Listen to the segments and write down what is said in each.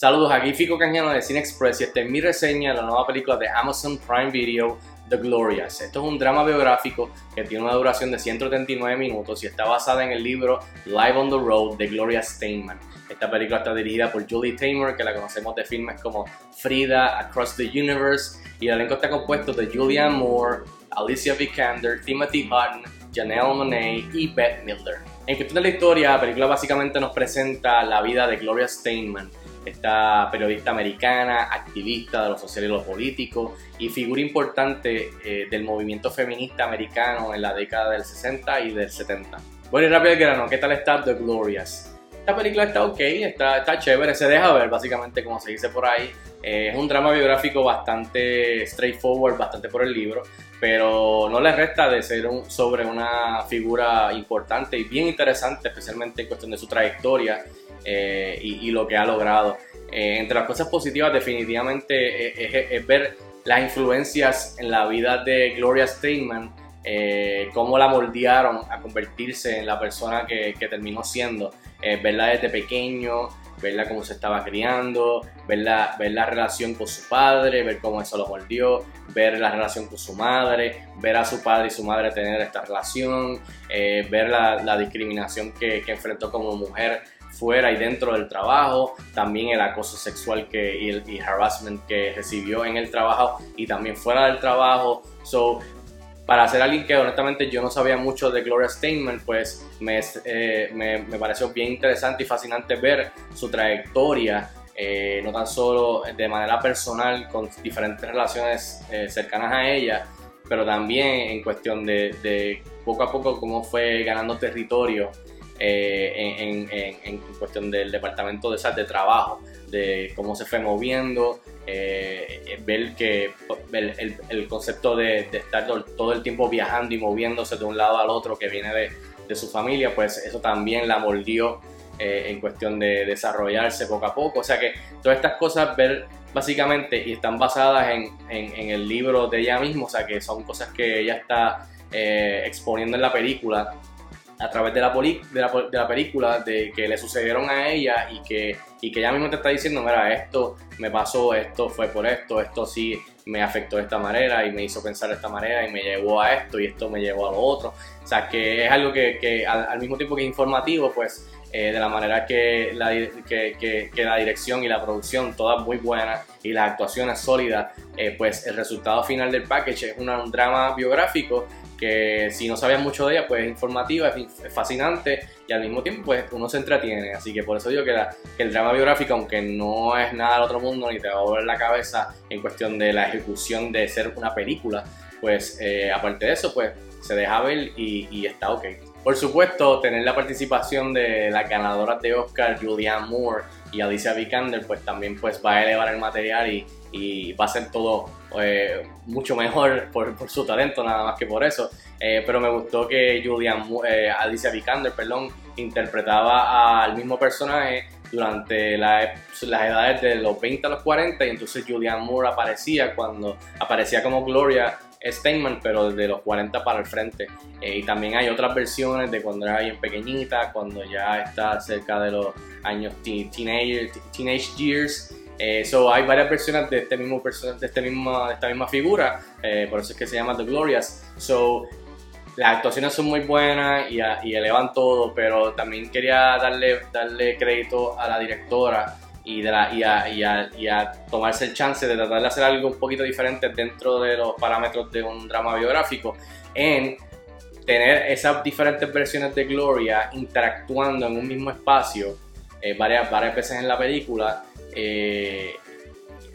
Saludos, aquí Fico Cañano de Cine Express y esta es mi reseña de la nueva película de Amazon Prime Video, The Glorious. Esto es un drama biográfico que tiene una duración de 139 minutos y está basada en el libro Live on the Road de Gloria Steinman. Esta película está dirigida por Julie Taymor, que la conocemos de filmes como Frida, Across the Universe, y el elenco está compuesto de Julianne Moore, Alicia Vikander, Timothy Hutton, Janelle Monáe y Beth Milder. En cuestión de la historia, la película básicamente nos presenta la vida de Gloria Steinman, esta periodista americana, activista de lo social y lo político y figura importante eh, del movimiento feminista americano en la década del 60 y del 70. Bueno y rápido el grano, ¿qué tal está The Glorious? Esta película está ok, está, está chévere, se deja ver básicamente como se dice por ahí. Eh, es un drama biográfico bastante straightforward, bastante por el libro, pero no le resta de ser un, sobre una figura importante y bien interesante, especialmente en cuestión de su trayectoria eh, y, lo que ha logrado. Eh, entre las cosas positivas definitivamente es, ver las influencias en la vida de Gloria Steinem, eh, cómo la moldearon a convertirse en la persona que, terminó siendo, verla desde pequeño, verla cómo se estaba criando, ver la, ver la relación con su padre, ver cómo eso lo moldeó, ver la relación con su madre, ver a su padre y su madre tener esta relación, ver la, discriminación que enfrentó como mujer fuera y dentro del trabajo, también el acoso sexual que, y el harassment que recibió en el trabajo y también fuera del trabajo. So, para ser alguien que honestamente yo no sabía mucho de Gloria Steinem, pues me, eh, me, me, pareció bien interesante y fascinante ver su trayectoria, eh, no tan solo de manera personal con diferentes relaciones eh, cercanas a ella, pero también en cuestión de, de poco a poco cómo fue ganando territorio eh, en, cuestión del departamento de, de trabajo, de cómo se fue moviendo, eh, ver que el, el, concepto de, estar todo el tiempo viajando y moviéndose de un lado al otro que viene de, de su familia, pues eso también la moldeó eh, en cuestión de desarrollarse poco a poco. O sea que todas estas cosas ver básicamente y están basadas en, en, el libro de ella misma, o sea que son cosas que ella está exponiendo en la película a través de la, de la, de, la, película de que le sucedieron a ella y que, y que ella misma te está diciendo, mira, esto me pasó, esto fue por esto, esto sí me afectó de esta manera y me hizo pensar de esta manera y me llevó a esto y esto me llevó a lo otro. O sea, que es algo que, que al, mismo tiempo que es informativo, pues eh, de la manera que la, que, que, la dirección y la producción, todas muy buenas y las actuaciones sólidas, eh, pues el resultado final del package es un drama biográfico que si no sabías mucho de ella, pues es informativa, es fascinante y al mismo tiempo pues uno se entretiene. Así que por eso digo que, el drama biográfico, aunque no es nada del otro mundo ni te va a volver la cabeza en cuestión de la ejecución de ser una película, pues eh, aparte de eso, pues se deja ver y, está ok. Por supuesto, tener la participación de las ganadoras de Oscar, Julianne Moore y Alicia Vikander, pues también pues va a elevar el material y, va a ser todo eh, mucho mejor por, su talento, nada más que por eso. Eh, pero me gustó que Julian, eh, Alicia Vikander, perdón, interpretaba al mismo personaje durante las edades de los 20 a los 40 y entonces Julian Moore aparecía cuando aparecía como Gloria Steinman, pero desde los 40 para el frente. y también hay otras versiones de cuando era bien pequeñita, cuando ya está cerca de los años teenage, years. Eh, hay varias versiones de, este mismo, de, este mismo, de esta misma figura, eh, por eso es que se llama The Glorious. So, las actuaciones son muy buenas y, y, elevan todo, pero también quería darle, darle crédito a la directora y, de la, y, a, y, a, y, a, tomarse el chance de tratar de hacer algo un poquito diferente dentro de los parámetros de un drama biográfico en tener esas diferentes versiones de Gloria interactuando en un mismo espacio eh, varias, varias veces en la película eh,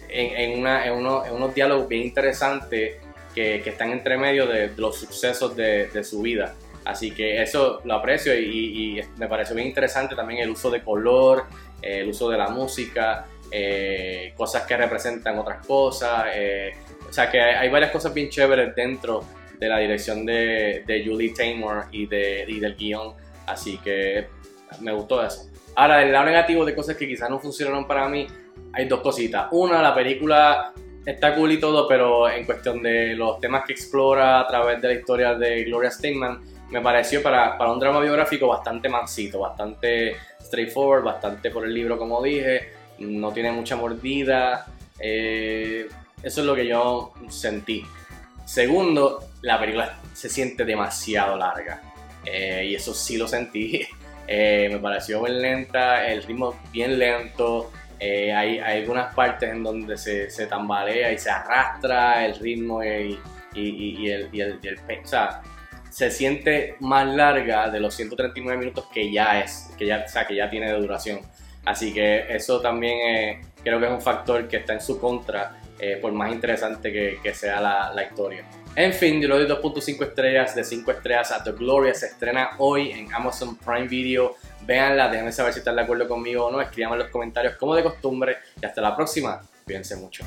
en, una, en, unos diálogos bien interesantes que, que, están entre medio de, los sucesos de, de, su vida. Así que eso lo aprecio y, me pareció bien interesante también el uso de color, el uso de la música, eh, cosas que representan otras cosas. Eh, o sea que hay, varias cosas bien chéveres dentro de la dirección de, de Julie Taymor y, de, y del guion. Así que me gustó eso. Ahora, el lado negativo de cosas que quizás no funcionaron para mí, hay dos cositas. Una, la película está cool y todo, pero en cuestión de los temas que explora a través de la historia de Gloria Steinem, me pareció para, para un drama biográfico bastante mansito, bastante straightforward, bastante por el libro como dije, no tiene mucha mordida. Eh, eso es lo que yo sentí. Segundo, la película se siente demasiado larga. Eh, y eso sí lo sentí. Eh, me pareció muy lenta, el ritmo bien lento. hay, hay, algunas partes en donde se, se, tambalea y se arrastra el ritmo y, y, el, y el, o sea, se siente más larga de los 139 minutos que ya es, que ya, o sea, que ya tiene de duración. Así que eso también creo que es un factor que está en su contra, eh, por más interesante que, sea la, historia. En fin, yo le doy 2.5 estrellas de 5 estrellas a The Gloria. Se estrena hoy en Amazon Prime Video. Véanla, déjenme saber si están de acuerdo conmigo o no. Escriban en los comentarios como de costumbre. Y hasta la próxima. Cuídense mucho.